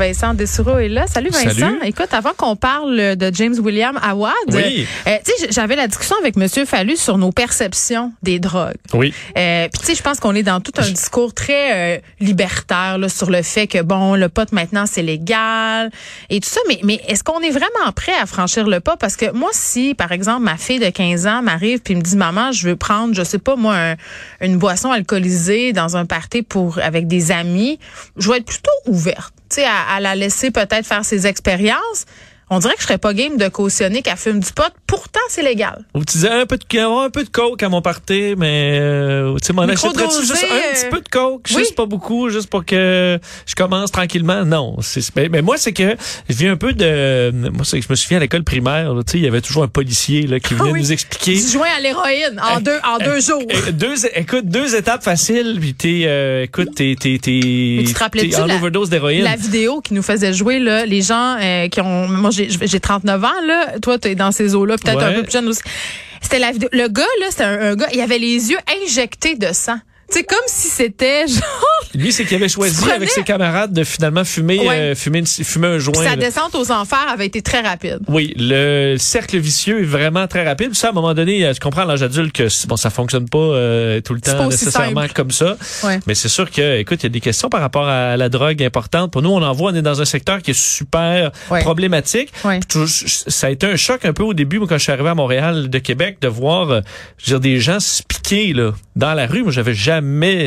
Vincent Dessoureau est là. Salut Vincent. Salut. Écoute, avant qu'on parle de James William Awad, Oui. euh, tu sais, j'avais la discussion avec Monsieur Fallu sur nos perceptions des drogues. Oui. Euh, Puis tu sais, je pense qu'on est dans tout un discours très euh, libertaire là, sur le fait que bon, le pot maintenant c'est légal et tout ça. Mais mais est-ce qu'on est vraiment prêt à franchir le pas? Parce que moi, si par exemple ma fille de 15 ans m'arrive puis me dit maman, je veux prendre, je sais pas moi, un- une boisson alcoolisée dans un party pour avec des amis, je vais être plutôt ouverte, tu sais, à, à la laisser peut-être faire ses expériences. On dirait que je serais pas game de cautionner qu'elle fume du pot. Pourtant, c'est légal. Ou tu disais un peu de un peu de coke à mon party, mais euh, tu sais, achèterais-tu juste un petit peu de coke, oui. juste pas beaucoup, juste pour que je commence tranquillement? Non, mais, mais moi c'est que je viens un peu de moi c'est que je me souviens à l'école primaire, tu sais, il y avait toujours un policier là qui venait Ah oui. nous expliquer Du joint à l'héroïne en deux en deux jours. deux, écoute, deux étapes faciles, puis t'es, euh, écoute, t'es, t'es, t'es, en la- overdose d'héroïne? La vidéo qui nous faisait jouer là, les gens euh, qui ont moi j'ai j'ai 39 ans là, toi tu es dans ces eaux là, peut-être un peu plus jeune aussi. C'était la vidéo le gars là, c'était un, un gars, il avait les yeux injectés de sang. Sais comme si c'était genre Lui, c'est qu'il avait choisi prenais- avec ses camarades de finalement fumer, Ouais. euh, fumer, une- fumer un joint. sa là. descente aux enfers avait été très rapide. Oui, le cercle vicieux est vraiment très rapide. Ça, à un moment donné, euh, je comprends à l'âge adulte que c'est- bon, ça fonctionne pas euh, tout le C'est temps nécessairement simple. comme ça. Ouais. Mais c'est sûr que, écoute, il y a des questions par rapport à la drogue importantes. Pour nous, on en voit, on est dans un secteur qui est super Ouais. problématique. Ça a été un choc un peu au début, moi, quand je suis arrivé à Montréal de Québec, de voir, je veux dire, des gens se piquer là, dans la rue. Moi, j'avais jamais,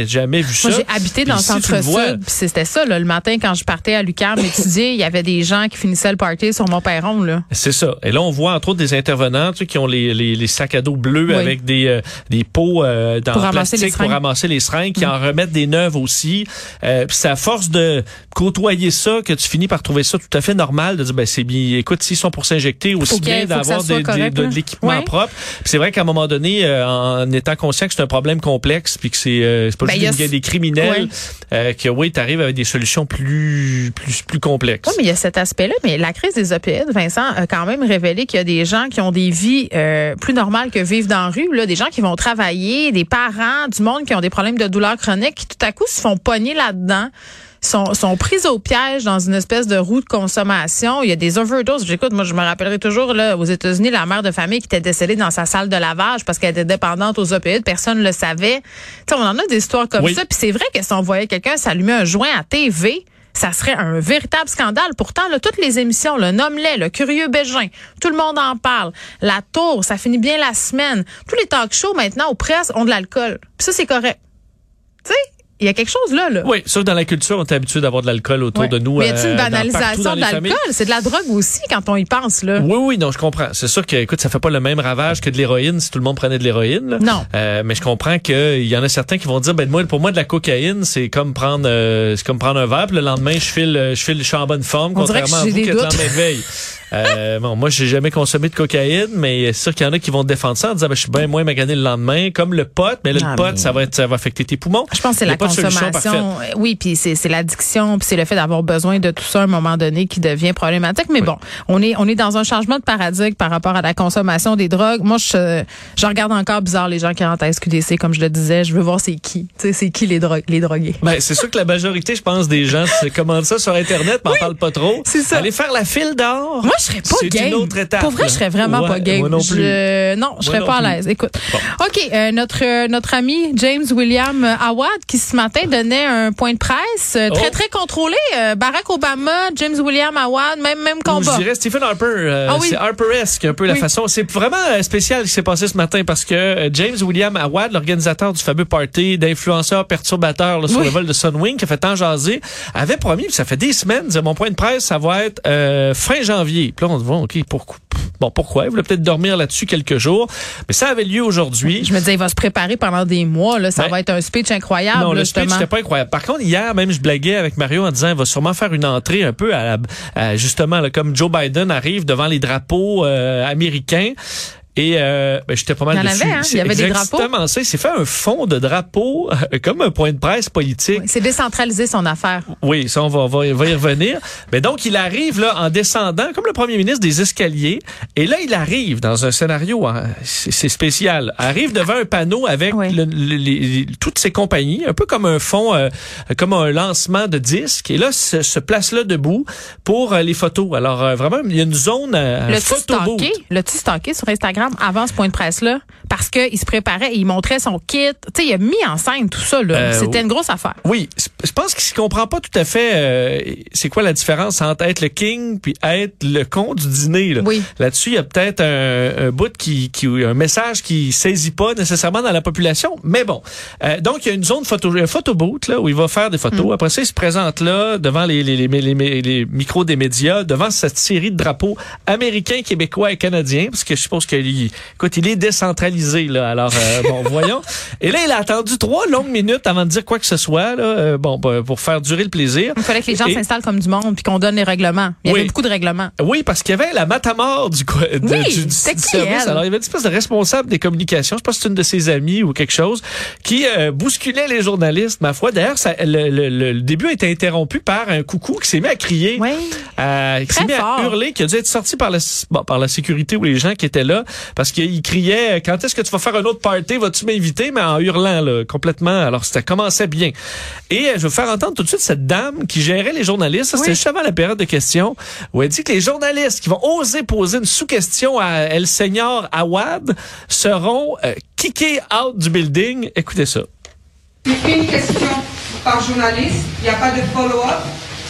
jamais vu ça. Moi, j'ai habité dans le centre-sud, puis c'était ça, là, le matin, quand je partais à l'UQAM étudier, il y avait des gens qui finissaient le party sur mon perron, là. C'est ça. Et là, on voit entre autres des intervenants tu sais, qui ont les, les, les sacs à dos bleus Oui. avec des, euh, des pots euh, dans Pour plastique les pour. Mm. ramasser les seringues, qui en remettent des neuves aussi. Euh, puis c'est à force de côtoyer ça que tu finis par trouver ça tout à fait normal, de dire, ben c'est bien, écoute, s'ils sont pour s'injecter, aussi bien d'avoir des- de, l'équipement Ouais. propre. Puis c'est vrai qu'à un moment donné, euh, en étant conscient que c'est un problème complexe, puis que c'est euh, c'est pas Ben, juste il y a des criminels, Ouais. euh, que oui, tu arrives avec des solutions plus, plus, plus complexes. Oui, mais il y a cet aspect-là. Mais la crise des opioïdes, Vincent, a quand même révélé qu'il y a des gens qui ont des vies euh, plus normales que vivre dans la rue. Là, des gens qui vont travailler, des parents, du monde qui ont des problèmes de douleurs chroniques, qui tout à coup se font pogner là-dedans. Sont, sont prises au piège dans une espèce de roue de consommation. Il y a des overdoses. J'écoute, moi, je me rappellerai toujours, là, aux États-Unis, la mère de famille qui était décédée dans sa salle de lavage parce qu'elle était dépendante aux opioïdes. Personne ne le savait. Tu sais, on en a des histoires comme Oui. ça. Puis c'est vrai que si on voyait quelqu'un s'allumer un joint à TV, ça serait un véritable scandale. Pourtant, là, toutes les émissions, le Nomelet, le Curieux Bégin, tout le monde en parle. La Tour, ça finit bien la semaine. Tous les talk shows maintenant aux presses ont de l'alcool. Puis ça, c'est correct. Tu sais, il y a quelque chose là, là. Oui, sauf dans la culture, on est habitué d'avoir de l'alcool autour Ouais. de nous. Mais y a-t-il euh, une partout banalisation de l'alcool? C'est de la drogue aussi quand on y pense, là. Oui, oui, non, je comprends. C'est sûr que, écoute, ça fait pas le même ravage que de l'héroïne si tout le monde prenait de l'héroïne. Non. Euh, mais je comprends qu'il y en a certains qui vont dire, ben moi, pour moi, de la cocaïne, c'est comme prendre, euh, c'est comme prendre un verre. Puis le lendemain, je file, euh, je file, je suis en bonne forme, On dirait que contrairement à vous qui êtes en éveil. Euh, bon, moi, j'ai jamais consommé de cocaïne, mais c'est sûr qu'il y en a qui vont défendre ça en disant, ben, je suis bien moins magané le lendemain, comme le pot. Mais là, Ah, le pot, mais- ça va être, ça va affecter tes poumons. Je pense que c'est la consommation. Oui, puis c'est c'est l'addiction, puis c'est le fait d'avoir besoin de tout ça à un moment donné qui devient problématique. Mais Oui. bon, on est on est dans un changement de paradigme par rapport à la consommation des drogues. Moi, je je regarde encore bizarre les gens qui rentrent à SQDC, comme je le disais. Je veux voir c'est qui. Tu sais, c'est qui les drogues, les drogués. Ben, c'est sûr que la majorité, je pense, des gens se commandent ça sur Internet, mais on parle pas trop. c'est ça. Aller faire la file d'or. Moi, serais pas game. une autre étape. Pour vrai, je serais vraiment Ouais, pas game. Moi non plus. Je- non, je Moi serais non pas à l'aise. Écoute. Bon. OK, euh, notre euh, notre ami James William Awad qui ce matin donnait un point de presse euh, très Oh. très contrôlé. Euh, Barack Obama, James William Awad, même même Ou combat. Je dirais Stephen Harper. euh, Ah oui. C'est Harperesque un peu la façon. C'est vraiment euh, spécial ce qui s'est passé ce matin parce que euh, James William Awad, l'organisateur du fameux party d'influenceurs perturbateurs là, sur Oui. le vol de Sunwing qui a fait tant jaser, avait promis, puis ça fait des semaines, mon point de presse, ça va être euh, fin janvier. Puis là, on se dit, bon, OK, pourquoi? Bon, pourquoi? Il voulait peut-être dormir là-dessus quelques jours. Mais ça avait lieu aujourd'hui. Je me disais, il va se préparer pendant des mois. Là, ça Ben, va être un speech incroyable, Non, là, le speech justement. c'était pas incroyable. Par contre, hier même, je blaguais avec Mario en disant, il va sûrement faire une entrée un peu à, la- à- justement là, comme Joe Biden arrive devant les drapeaux euh, américains. Et euh, ben, j'étais pas mal Il y en avait, hein? Il y avait des drapeaux. Exactement ça. Il s'est fait un fond de drapeau, euh, comme un point de presse politique. C'est décentraliser son affaire. Oui, ça, on va, on va, va y revenir. Mais donc, il arrive là en descendant, comme le premier ministre, des escaliers. Et là, il arrive dans un scénario, hein, c'est spécial, arrive devant un panneau avec Oui. le- le- les- toutes ses compagnies, un peu comme un fond, euh, comme un lancement de disques. Et là, se, se place là debout pour euh, les photos. Alors, euh, vraiment, il y a une zone L'as-tu photo stalké? L'as-tu stalké sur Instagram? Avant ce point de presse-là? Parce qu'il se préparait et il montrait son kit. Tu sais, il a mis en scène tout ça, là. Euh, C'était une grosse affaire. Oui, je pense qu'il ne comprend pas tout à fait euh, c'est quoi la différence entre être le king puis être le con du dîner. Là. Oui. Là-dessus, il y a peut-être un, un bout qui, qui un message qui saisit pas nécessairement dans la population, mais bon. Euh, donc il y a une zone photo un photo booth là où il va faire des photos. Mm. Après ça, il se présente là devant les, les, les, les- les- les micros des médias, devant cette série de drapeaux américains, québécois et canadiens parce que je suppose qu'il écoute, il est décentralisé là. Alors euh, bon, voyons. Et là, il a attendu trois longues minutes avant de dire quoi que ce soit là, euh, bon bah, pour faire durer le plaisir. Il fallait que les gens Et- s'installent comme du monde puis qu'on donne les règlements. Il y Oui. avait beaucoup de règlements. Oui, parce qu'il y avait la matamor du, de- Oui, du, du qui, service. elle? Alors, il y avait une espèce de responsable des communications, je sais pas si c'est une de ses amies ou quelque chose, qui euh, bousculait les journalistes, ma foi. D'ailleurs, le, le- le- début a été interrompu par un coucou qui s'est mis à crier, Oui. euh, qui s'est mis fort. à hurler, qui a dû être sorti par la, bon, par la sécurité ou les gens qui étaient là, parce qu'il criait, quand est-ce que tu vas faire un autre party, vas-tu m'inviter, mais en hurlant, là, complètement. Alors, ça commençait bien. Et euh, je vais vous faire entendre tout de suite cette dame qui gérait les journalistes. Ça, C'était Oui. juste avant la période de questions, où elle dit que les journalistes qui vont oser poser une sous-question à El Señor Awad seront euh, kickés out du building. Écoutez ça. Une question par journaliste, il n'y a pas de follow-up.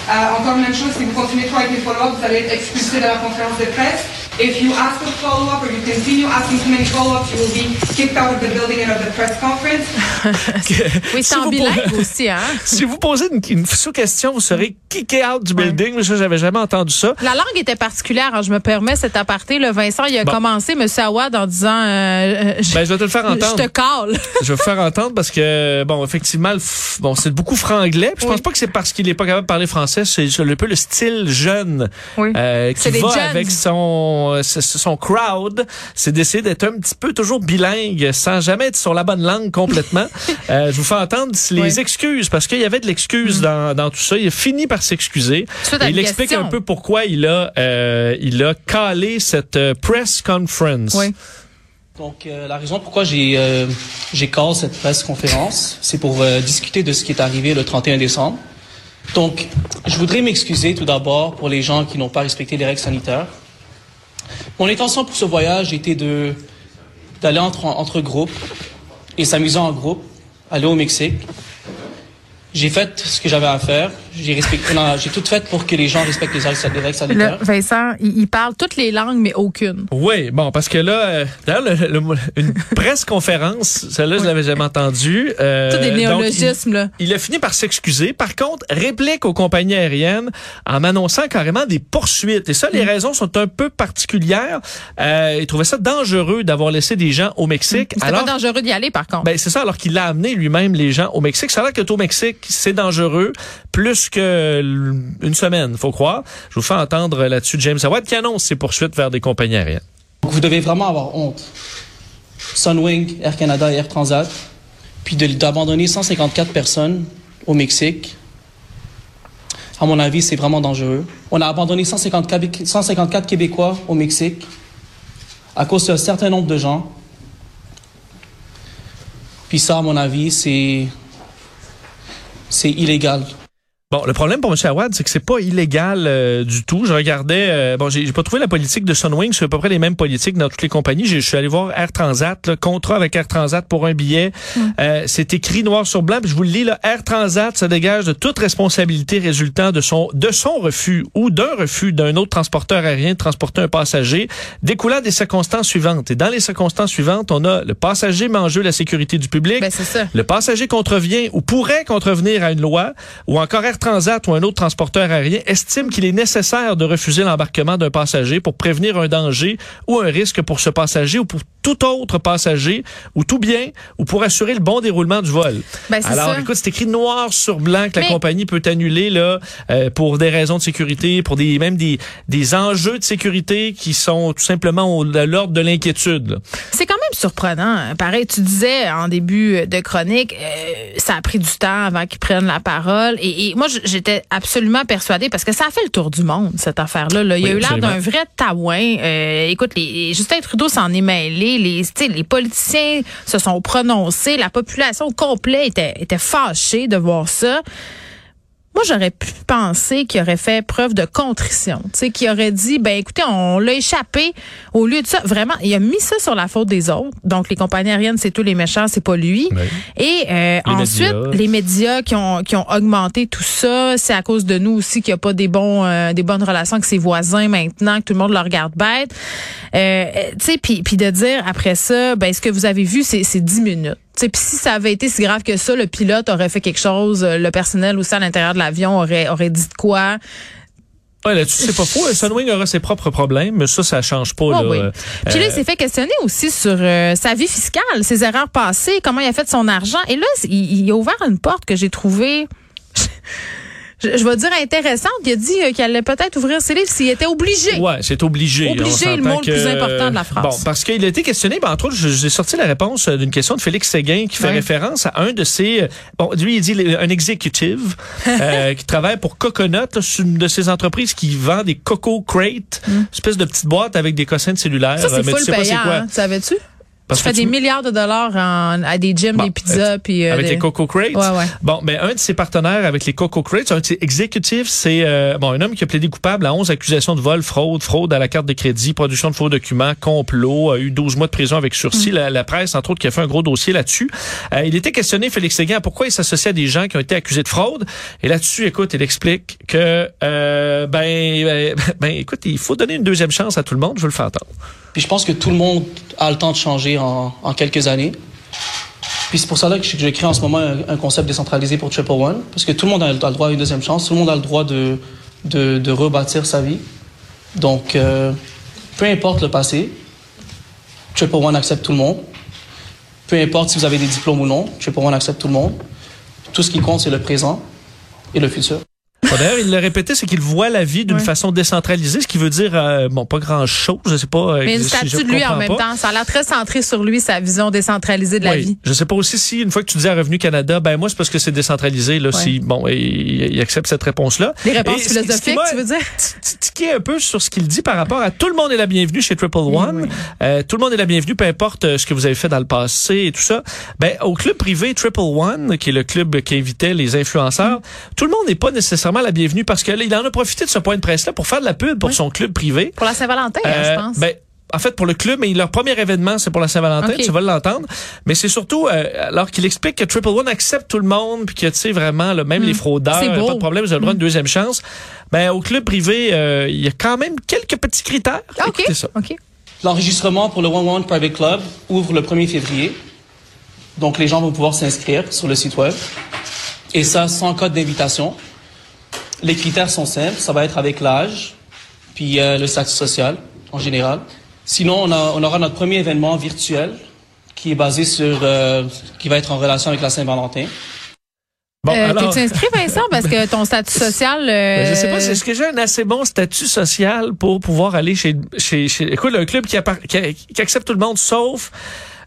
Euh, encore une même chose, si vous continuez trop avec les follow-up, vous allez être expulsé de la conférence de presse. If you ask a follow-up or you continue asking too many follow-ups, you will be kicked out of the building and of the press conference. Oui, Si c'est en vous bilingue posez- aussi, hein? Si vous posez une, une sous-question, vous serez kické out du building. Ça, j'avais jamais entendu ça. La langue était particulière. hein. Je me permets cet aparté. Le Vincent, il a Bon. commencé, M. Awad, en disant euh, euh, je, Ben, je vais te le faire je entendre. te cale. je vais vous faire entendre parce que bon effectivement bon c'est beaucoup franglais je Oui. pense pas que c'est parce qu'il est pas capable de parler français c'est un peu le style jeune Oui. euh, qui va jeunes. avec son euh, son crowd c'est d'essayer d'être un petit peu toujours bilingue sans jamais être sur la bonne langue complètement Euh, je vous fais entendre les Oui. Mm. excuses parce qu'il y avait de l'excuse dans, dans tout ça il a fini par s'excuser il explique un peu pourquoi il a euh, il a calé cette euh, press conference Oui. Donc, euh, la raison pourquoi j'ai euh, j'ai call cette presse conférence, c'est pour euh, discuter de ce qui est arrivé le 31 décembre. Donc, je voudrais m'excuser tout d'abord pour les gens qui n'ont pas respecté les règles sanitaires. Mon intention pour ce voyage était d'aller entre entre groupes et s'amuser en groupe, aller au Mexique. J'ai fait ce que j'avais à faire. J'ai respecté, j'ai tout fait pour que les gens respectent les règles Le. Vincent, il, il parle toutes les langues, mais aucune. Oui, bon, parce que là, euh, d'ailleurs, le- le- une presse conférence, celle-là, je l'avais jamais entendue. Euh, Tous des donc, il- néologismes, là. il a fini par s'excuser. Par contre, réplique aux compagnies aériennes en annonçant carrément des poursuites. Et ça, Mm. les raisons sont un peu particulières. Euh, il trouvait ça dangereux d'avoir laissé des gens au Mexique. C'était alors, pas dangereux d'y aller, par contre. ben, c'est ça, alors qu'il a amené lui-même les gens au Mexique. Ça a l'air que au Mexique, c'est dangereux plus que l- une semaine, faut croire. Je vous fais entendre là-dessus James Howard qui annonce ses poursuites vers des compagnies aériennes. Vous devez vraiment avoir honte. Sunwing, Air Canada et Air Transat, puis d'abandonner 154 personnes au Mexique. À mon avis, c'est vraiment dangereux. On a abandonné 150 Québé- 154 Québécois au Mexique à cause d'un certain nombre de gens. Puis ça, à mon avis, c'est c'est illégal. Bon, le problème pour M. Awad, c'est que c'est pas illégal euh, du tout. Je regardais, euh, bon, j'ai pas trouvé la politique de Sunwing, c'est à peu près les mêmes politiques dans toutes les compagnies. Je suis allé voir Air Transat, le contrat avec Air Transat pour un billet. Euh, c'est écrit noir sur blanc, puis je vous le lis, là, Air Transat se dégage de toute responsabilité résultant de son de son refus ou d'un refus d'un autre transporteur aérien de transporter un passager, découlant des circonstances suivantes. Et dans les circonstances suivantes, on a le passager met en jeu la sécurité du public. Ben, ça. Le passager contrevient ou pourrait contrevenir à une loi, ou encore Air Transat ou un autre transporteur aérien estime qu'il est nécessaire de refuser l'embarquement d'un passager pour prévenir un danger ou un risque pour ce passager ou pour tout autre passager ou tout bien ou pour assurer le bon déroulement du vol. Ben, c'est Alors, ça. écoute, c'est écrit noir sur blanc que la compagnie peut annuler là euh, pour des raisons de sécurité, pour des même des, des enjeux de sécurité qui sont tout simplement au, de l'ordre de l'inquiétude. C'est quand même surprenant. Pareil, tu disais en début de chronique, euh, ça a pris du temps avant qu'ils prennent la parole. Et, et moi, j'étais absolument persuadée parce que ça a fait le tour du monde cette affaire-là. là. Il y a eu l'air d'un vrai taouin. Euh, écoute, les, Justin Trudeau s'en est mêlé. Les, politiciens se sont prononcés. La population était, était fâchée de voir ça. Moi, j'aurais pu penser qu'il aurait fait preuve de contrition, tu sais, qu'il aurait dit, ben écoutez, on l'a échappé. Au lieu de ça, vraiment, il a mis ça sur la faute des autres. Donc, les compagnies aériennes, c'est tous les méchants, c'est pas lui. Oui. Et euh, Les ensuite, médias. les médias qui ont qui ont augmenté tout ça, c'est à cause de nous aussi qu'il n'y a pas des bons euh, des bonnes relations avec ses voisins maintenant, que tout le monde le regarde bête. Euh, tu sais, puis puis de dire après ça, ben ce que vous avez vu, c'est c'est 10 minutes. Tu sais, puis si ça avait été si grave que ça, le pilote aurait fait quelque chose, euh, le personnel aussi à l'intérieur de l'avion aurait aurait dit de quoi? Ouais, là-dessus, c'est pas faux. Sunwing aura ses propres problèmes, mais ça, ça change pas. Ah là. oui. Euh, Puis là, il s'est fait questionner aussi sur euh, sa vie fiscale, ses erreurs passées, comment il a fait son argent. Et là, il, il a ouvert une porte que j'ai trouvée, je, je vais dire intéressante. Il a dit euh, qu'il allait peut-être ouvrir ses livres s'il était obligé. Ouais, c'est obligé. Obligé, On le mot le que- plus important de la phrase. Bon, parce qu'il a été questionné, ben, entre autres, j'ai sorti la réponse euh, d'une question de Félix Séguin qui fait référence à un de ses, euh, bon, lui, il dit le- un executive euh, qui travaille pour Coconut, là, c'est une de ces entreprises qui vend des Coco Crate, une espèce de petite boîte avec des cossins de cellulaire. Hmm. Ça, c'est full payant, quoi. hein, tu savais-tu? Parce tu fais que des tu- milliards de dollars en- à des gyms, Bon, des pizzas, puis... euh, avec des- les Coco Crates. Ouais, ouais. Bon, ben un de ses partenaires avec les Coco Crates, un de ses exécutifs, c'est euh, bon un homme qui a plaidé coupable à 11 accusations de vol, fraude, fraude à la carte de crédit, production de faux documents, complot, a eu 12 mois de prison avec sursis. Mm. La, la presse, entre autres, qui a fait un gros dossier là-dessus. Euh, il était questionné, Félix Séguin, pourquoi il s'associe à des gens qui ont été accusés de fraude. Et là-dessus, écoute, il explique que euh, ben, ben, ben, écoute, il faut donner une deuxième chance à tout le monde. Je veux le faire entendre. Puis je pense que tout le monde a le temps de changer en, quelques années. Puis c'est pour ça là que je, crée en ce moment un, concept décentralisé pour Triple One, parce que tout le monde a, le droit à une deuxième chance, tout le monde a le droit de, de, de rebâtir sa vie. Donc, euh, peu importe le passé, Triple One accepte tout le monde. Peu importe si vous avez des diplômes ou non, Triple One accepte tout le monde. Tout ce qui compte, c'est le présent et le futur. Bon, D'ailleurs, il l'a répété, c'est qu'il voit la vie d'une Ouais. façon décentralisée, ce qui veut dire, euh, bon, pas grand-chose, je sais pas. euh, Mais une si statue de lui en même pas. temps. Ça a l'air très centré sur lui, sa vision décentralisée de la vie. Je sais pas aussi si une fois que tu dis à Revenu Canada, ben moi c'est parce que c'est décentralisé là, Ouais. si bon il, accepte cette réponse là. Les réponses Et philosophiques, tu veux dire? t- tiqué un peu sur ce qu'il dit par rapport à tout le monde est la bienvenue chez Triple One. oui. Euh, tout le monde est la bienvenue, peu importe euh, ce que vous avez fait dans le passé et tout ça. Ben au club privé Triple One, qui est le club qui invitait les influenceurs, tout le monde n'est pas nécessairement la bienvenue parce que là, il en a profité de ce point de presse là pour faire de la pub pour Oui. son club privé. Pour la Saint-Valentin, hein, Euh, je pense. ben, en fait, pour le club, mais leur premier événement, c'est pour la Saint-Valentin, tu vas l'entendre. Mais c'est surtout, euh, alors qu'il explique que Triple One accepte tout le monde, puis que, tu sais, vraiment, là, même les fraudeurs, euh, pas de problème, vous avez le droit à une deuxième chance. Ben, au club privé, euh, il y a quand même quelques petits critères. Ah, OK. Écoutez ça. OK. L'enregistrement pour le One One Private Club ouvre le 1er février. Donc, les gens vont pouvoir s'inscrire sur le site web. Et ça, sans code d'invitation. Les critères sont simples. Ça va être avec l'âge, puis euh, le statut social, en général. Sinon, on, a- on aura notre premier événement virtuel qui est basé sur... euh, qui va être en relation avec la Saint-Valentin. Bon, Euh, alors, T'es-tu inscrit, Vincent, parce que ton statut social... euh, ben, je sais pas, est-ce que j'ai un assez bon statut social pour pouvoir aller chez, chez, chez écoute, un club qui, qui accepte tout le monde sauf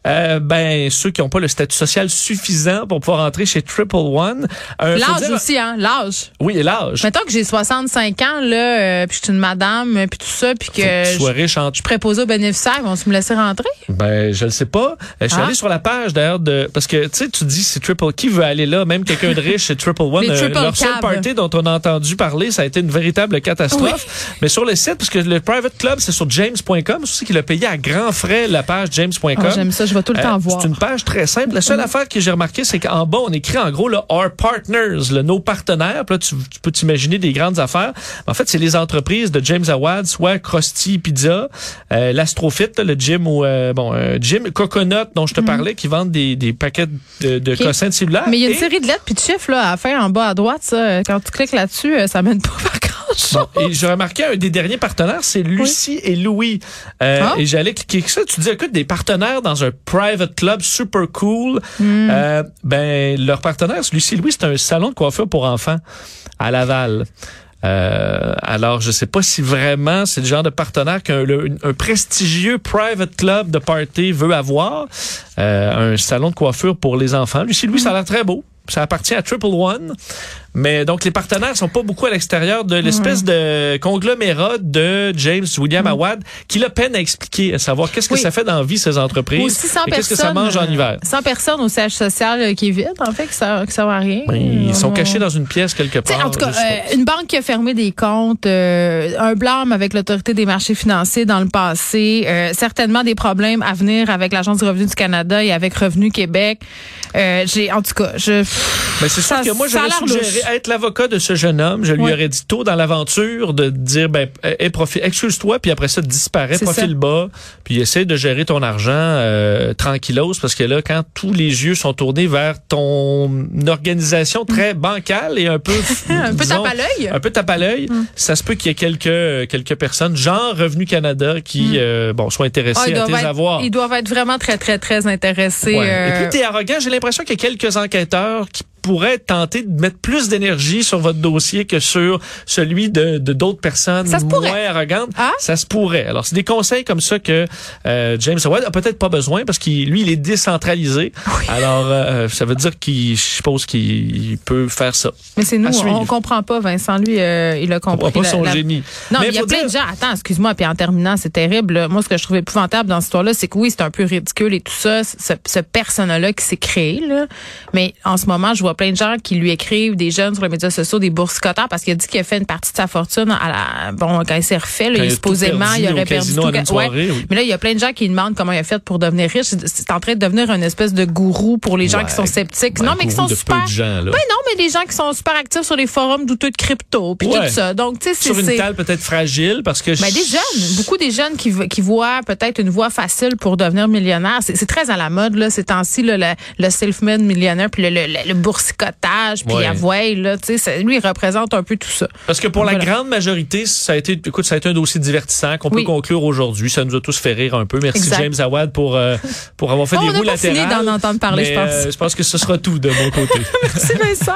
euh, ben ceux qui n'ont pas le statut social suffisant pour pouvoir entrer chez Triple One. Euh, L'âge dire- aussi, hein, l'âge. Oui, l'âge. Mettons que j'ai 65 ans, là, euh, puis je suis une madame, puis tout ça, puis que que tu sois je riche en je suis préposée aux bénéficiaires, vont se me laisser rentrer? Ben, je le sais pas. Je suis Ah. allé sur la page d'ailleurs de parce que tu sais tu dis c'est Triple qui veut aller là, même quelqu'un de riche c'est Triple One. Triple leur seul Cab. party dont on a entendu parler, ça a été une véritable catastrophe. Mais sur le site parce que le private club c'est sur james.com, c'est aussi qu'il a payé à grands frais la page james.com. Ah, J'aime ça, je tout le temps Euh, voir. C'est une page très simple. La seule affaire que j'ai remarqué, c'est qu'en bas, on écrit en gros là, Our Partners, là, nos partenaires. Puis là, tu, tu peux t'imaginer des grandes affaires. En fait, c'est les entreprises de James Awad, soit Krusty Pizza, euh, l'Astrofit, le gym ou euh, bon, euh, gym Coconut dont je te parlais, qui vendent des, des paquets de, de cossins de cellulaire. Mais il y a une Et- série de lettres puis de chiffres là, à faire en bas à droite. Ça. Quand tu cliques là-dessus, euh, ça mène pas par chose. Bon, et j'ai remarqué un des derniers partenaires, c'est Lucie et Louis. Euh, Ah. Et j'allais cliquer ça. Tu dis, écoute, des partenaires dans un private club super cool. Hmm. Euh, ben, leur partenaire, c'est Lucie et Louis, c'est un salon de coiffure pour enfants à Laval. Euh, alors, je sais pas si vraiment c'est le genre de partenaire qu'un le- un prestigieux private club de party veut avoir. Euh, un salon de coiffure pour les enfants. Lucie et Louis, ça a l'air très beau. Ça appartient à Triple One. Mais donc, les partenaires sont pas beaucoup à l'extérieur de l'espèce de conglomérat de James William Awad qui le peine à expliquer, à savoir qu'est-ce que Oui. ça fait dans la vie, ces entreprises. Aussi 100 et qu'est-ce que personnes. ça mange en euh, hiver. 100 personnes au siège social euh, qui est vide, en fait, que ça, que ça va à rien. Ils sont Euh, cachés dans une pièce quelque part. en tout cas, euh, une banque qui a fermé des comptes, euh, un blâme avec l'autorité des marchés financiers dans le passé, euh, certainement des problèmes à venir avec l'Agence du revenu du Canada et avec Revenu Québec. Euh, j'ai, en tout cas, je. Mais c'est sûr que moi, j'aurais suggéré être l'avocat de ce jeune homme. Je lui aurais dit tôt dans l'aventure de dire, ben, eh, profite, excuse-toi, puis après ça, disparaît, C'est profile bas, puis essaie de gérer ton argent euh, tranquillos, parce que là, quand tous les yeux sont tournés vers ton organisation très bancale et un peu... Un peu disons, tape à l'œil. Un peu tape à l'œil, ça se peut qu'il y ait quelques, quelques personnes, genre Revenu Canada, qui euh, bon soient intéressées Ah, à tes être, avoirs. ils doivent être vraiment très, très, très intéressés. Ouais. euh, Et plus t'es arrogant, j'ai l'impression qu'il y a quelques enquêteurs qui pourraient tenter de mettre plus d'énergie sur votre dossier que sur celui de de d'autres personnes Ça pourrait. moins arrogantes. Ah? Ça se pourrait. Alors, c'est des conseils comme ça que euh, James Howard a peut-être pas besoin parce qu'il lui, il est décentralisé. Alors, euh, ça veut dire qu'il, je suppose qu'il peut faire ça. mais c'est nous, on comprend pas. Vincent, lui, euh, il a On compris. comprend pas son la- génie. Non, Mais il y a plein dire- de gens. Attends, excuse-moi, puis en terminant, c'est terrible. là. Moi, ce que je trouvais épouvantable dans cette histoire-là, c'est que oui, c'est un peu ridicule et tout ça, ce, ce personnage-là qui s'est créé, là. Mais en ce moment, je vois plein de gens qui lui écrivent, des jeunes sur les médias sociaux, des boursicoteurs, parce qu'il a dit qu'il a fait une partie de sa fortune à la, bon, quand il s'est refait, là, il, supposément, il au aurait perdu tout. Ouais. oui. Mais là, il y a plein de gens qui demandent comment il a fait pour devenir riche. C'est- en train de devenir une espèce de gourou pour les gens Ouais. qui sont sceptiques. Ben, non, mais qui sont super. peu de gens, là. Ben non, mais des gens qui sont super actifs sur les forums douteux de crypto, puis Ouais. tout ça. Donc, tu sais, c'est Sur une table peut-être fragile parce que ben, des jeunes, beaucoup des jeunes qui, vo- qui voient peut-être une voie facile pour devenir millionnaire. C'est très à la mode, là, ces temps-ci, là, le, le self-made millionnaire, puis le, le, boursicotage, puis Ouais. avouer, là, tu sais, lui, il représente un peu tout ça. Parce que pour la Voilà. grande majorité, ça a été, écoute, ça a été un dossier divertissant qu'on peut conclure aujourd'hui. Ça nous a tous fait rire un peu. Merci Exact. James Awad pour euh, pour avoir fait Oh, des on roues latérales. d'en entendre parler, Mais, je pense. euh, je pense que ce sera tout de mon côté. Merci Vincent.